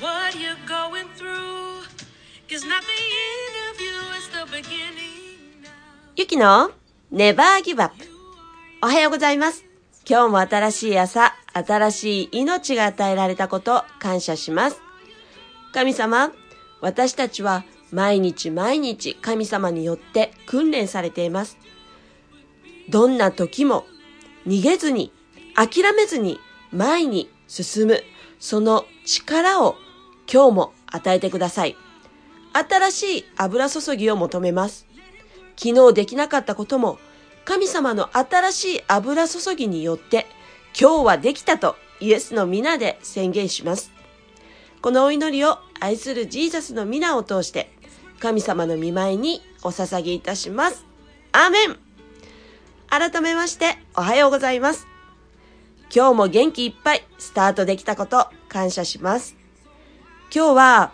what you're going through. Cause not the end of you is the beginning now. ゆきのネバーギブアップ。おはようございます。今日も新しい朝、新しい命が与えられたこと、感謝します。神様、私たちは毎日毎日神様によって訓練されています。どんな時も逃げずに、諦めずに前に進む、その力を今日も与えてください。新しい油注ぎを求めます。昨日できなかったことも神様の新しい油注ぎによって今日はできたとイエスの皆で宣言します。このお祈りを愛するジーザスの皆を通して神様の見舞いにお捧げいたします。アーメン改めましておはようございます。今日も元気いっぱいスタートできたこと感謝します。今日は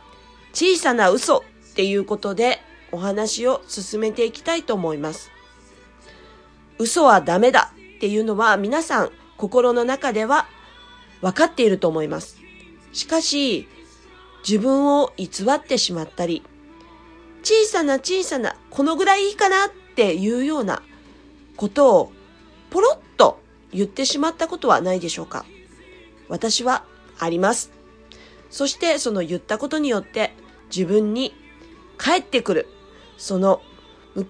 小さな嘘っていうことでお話を進めていきたいと思います。嘘はダメだっていうのは皆さん心の中では分かっていると思います。しかし自分を偽ってしまったり小さな小さなこのぐらいいいかなっていうようなことをポロッと言ってしまったことはないでしょうか私はあります。そしてその言ったことによって自分に返ってくる。その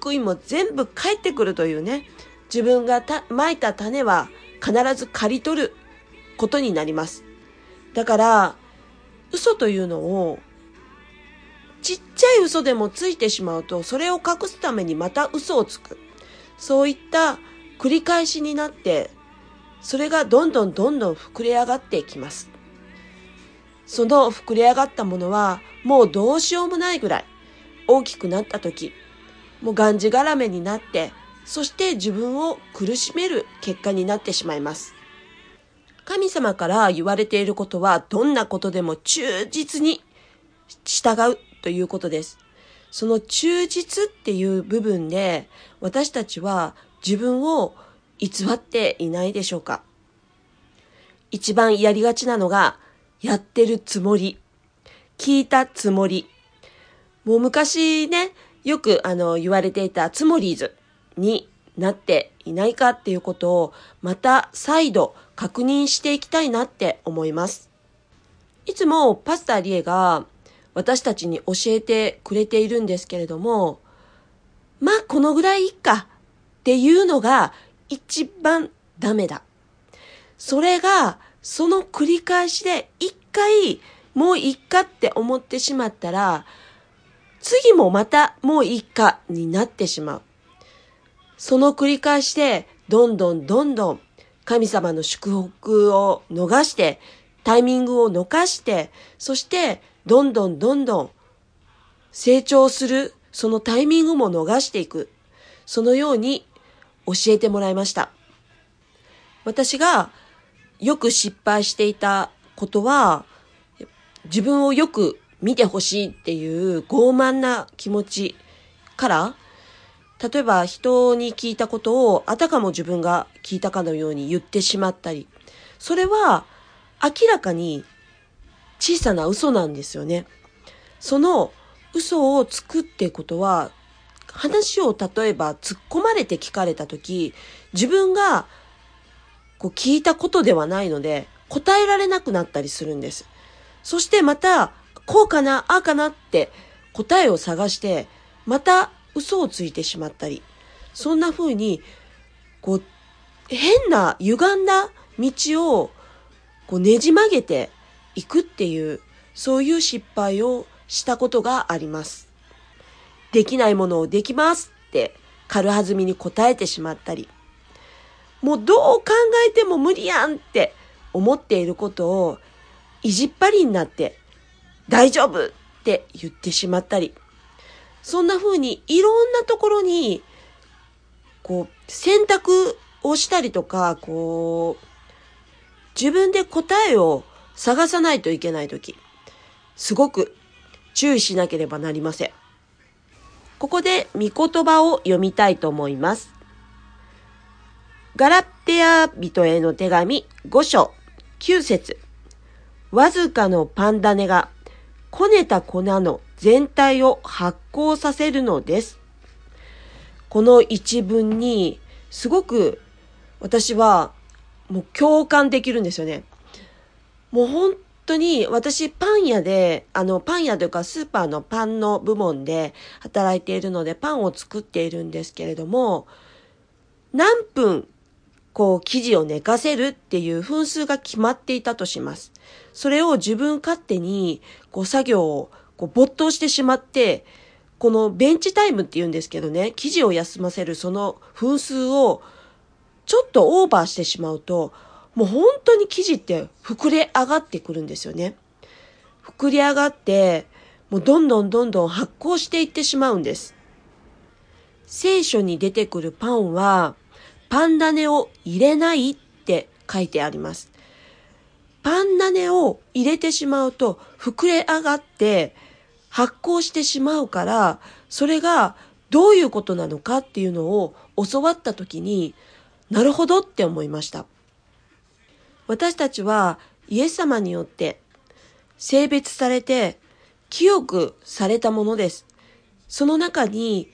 報いも全部返ってくるというね。自分がた蒔いた種は必ず刈り取ることになります。だから、嘘というのをちっちゃい嘘でもついてしまうと、それを隠すためにまた嘘をつく。そういった繰り返しになって、それがどんどんどんどん膨れ上がっていきます。その膨れ上がったものはもうどうしようもないぐらい大きくなった時、もうがんじがらめになって、そして自分を苦しめる結果になってしまいます。神様から言われていることはどんなことでも忠実に従うということです。その忠実っていう部分で私たちは自分を偽っていないでしょうか一番やりがちなのがやってるつもり、聞いたつもり。もう昔ね、よくあの言われていたつもりーズになっていないかっていうことをまた再度確認していきたいなって思います。いつもパスタリエが私たちに教えてくれているんですけれども、まあこのぐらいいいかっていうのが一番ダメだ。それがその繰り返しで一回もういいかって思ってしまったら、次もまたもういいかになってしまう。その繰り返しでどんどんどんどん神様の祝福を逃して、タイミングを逃して、そしてどんどんどんどん成長するそのタイミングも逃していく。そのように教えてもらいました。私がよく失敗していたことは、自分をよく見てほしいっていう傲慢な気持ちから、例えば人に聞いたことをあたかも自分が聞いたかのように言ってしまったり、それは明らかに小さな嘘なんですよね。その嘘をつくってことは、話を例えば突っ込まれて聞かれたとき、自分がこう聞いたことではないので、答えられなくなったりするんです。そしてまた、こうかな、ああかなって答えを探して、また嘘をついてしまったり、そんな風に、こう、変な歪んだ道をこうねじ曲げていくっていう、そういう失敗をしたことがあります。できないものをできますって軽はずみに答えてしまったり、もうどう考えても無理やんって思っていることを意地っ張りになって大丈夫って言ってしまったり、そんな風にいろんなところにこう選択をしたりとか、こう自分で答えを探さないといけないとき、すごく注意しなければなりません。ここで御言葉を読みたいと思います。ガラテア人への手紙5章9節わずかのパンダネがこねた粉の全体を発酵させるのです。この一文にすごく私はもう共感できるんですよね。もう本当に私パン屋で、あのパン屋というかスーパーのパンの部門で働いているのでパンを作っているんですけれども、何分こう生地を寝かせるっていう分数が決まっていたとします。それを自分勝手にこう作業をこう没頭してしまって、このベンチタイムって言うんですけどね、生地を休ませるその分数をちょっとオーバーしてしまうと、もう本当に生地って膨れ上がってくるんですよね。膨れ上がって、もうどんどんどんどん発酵していってしまうんです。聖書に出てくるパンは、パン種を入れないって書いてあります。パン種を入れてしまうと膨れ上がって発酵してしまうから、それがどういうことなのかっていうのを教わった時に、なるほどって思いました。私たちはイエス様によって性別されて清くされたものです。その中に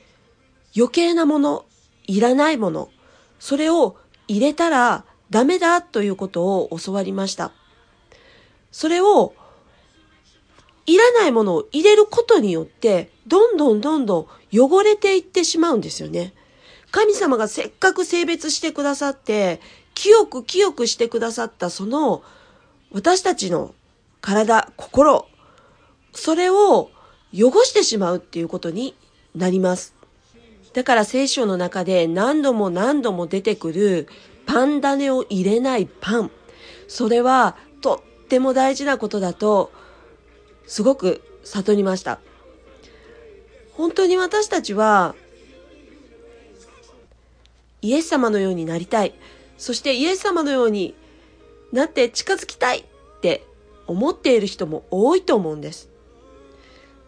余計なもの、いらないもの、それを入れたらダメだということを教わりました。それをいらないものを入れることによって、どんどんどんどん汚れていってしまうんですよね。神様がせっかく性別してくださって、清く清くしてくださったその私たちの体、心、それを汚してしまうっていうことになります。だから聖書の中で何度も何度も出てくるパン種を入れないパン。それはとっても大事なことだとすごく悟りました。本当に私たちはイエス様のようになりたい。そしてイエス様のようになって近づきたいって思っている人も多いと思うんです。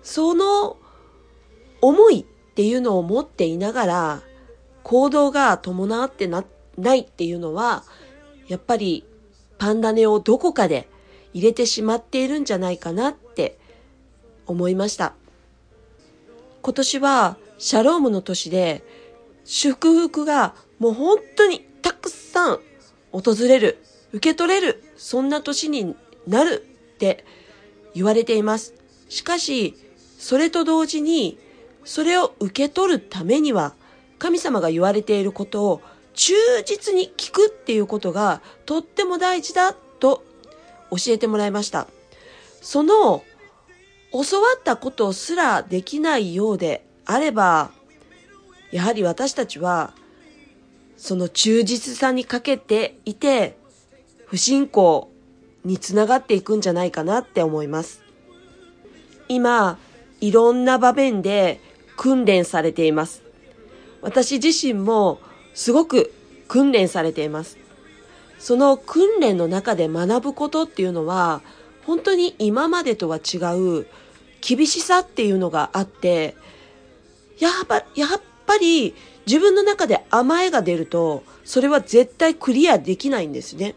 その思いっていうのを持っていながら行動が伴ってなないっていうのはやっぱりパンダネをどこかで入れてしまっているんじゃないかなって思いました。今年はシャロームの年で祝福がもう本当にたくさん訪れる、受け取れる、そんな年になるって言われています。しかし、それと同時に、それを受け取るためには、神様が言われていることを忠実に聞くっていうことがとっても大事だと教えてもらいました。その教わったことすらできないようであれば、やはり私たちは、その忠実さにかけていて、不信仰につながっていくんじゃないかなって思います。今、いろんな場面で訓練されています。私自身もすごく訓練されています。その訓練の中で学ぶことっていうのは、本当に今までとは違う厳しさっていうのがあって、やっぱ、やっぱり自分の中で甘えが出ると、それは絶対クリアできないんですね。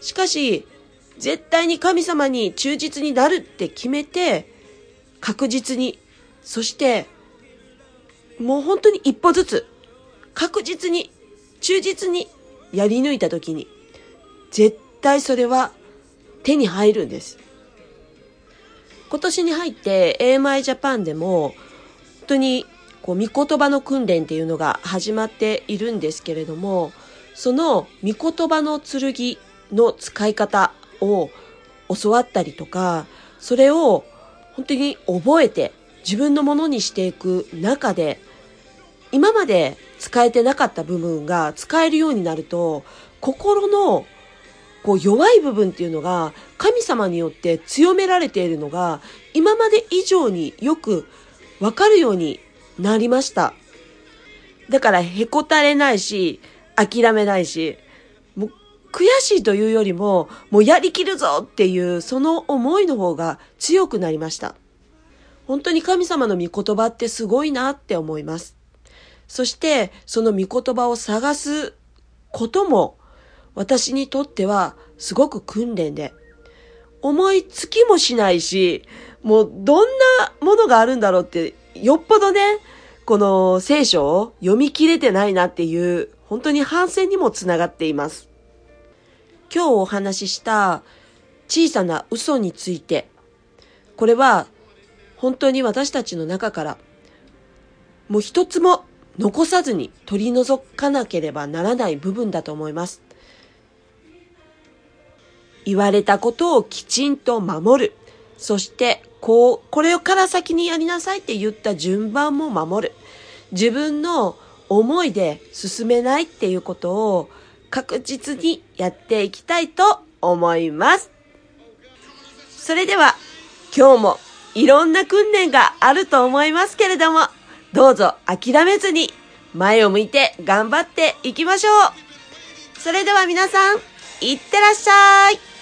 しかし、絶対に神様に忠実になるって決めて、確実に、そして、もう本当に一歩ずつ、確実に、忠実にやり抜いた時に、絶対それは手に入るんです。今年に入って AMI ジャパンでも、本当にこう、御言葉の訓練っていうのが始まっているんですけれども、その御言葉の剣の使い方を教わったりとか、それを本当に覚えて自分のものにしていく中で、今まで使えてなかった部分が使えるようになると、心のこう弱い部分っていうのが神様によって強められているのが今まで以上によくわかるようになりました。だからへこたれないし、諦めないし、もう悔しいというよりも、もうやりきるぞっていうその思いの方が強くなりました。本当に神様の御言葉ってすごいなって思います。そしてその御言葉を探すことも私にとってはすごく訓練で、思いつきもしないし、もうどんなものがあるんだろうって、よっぽどね、この聖書を読み切れてないなっていう、本当に反省にもつながっています。今日お話しした小さな嘘について、これは本当に私たちの中からもう一つも残さずに取り除かなければならない部分だと思います。言われたことをきちんと守る。そして、こう、これから先にやりなさいって言った順番も守る。自分の思いで進めないっていうことを確実にやっていきたいと思います。それでは、今日もいろんな訓練があると思いますけれども、どうぞ諦めずに前を向いて頑張っていきましょう。それでは皆さん、いってらっしゃい。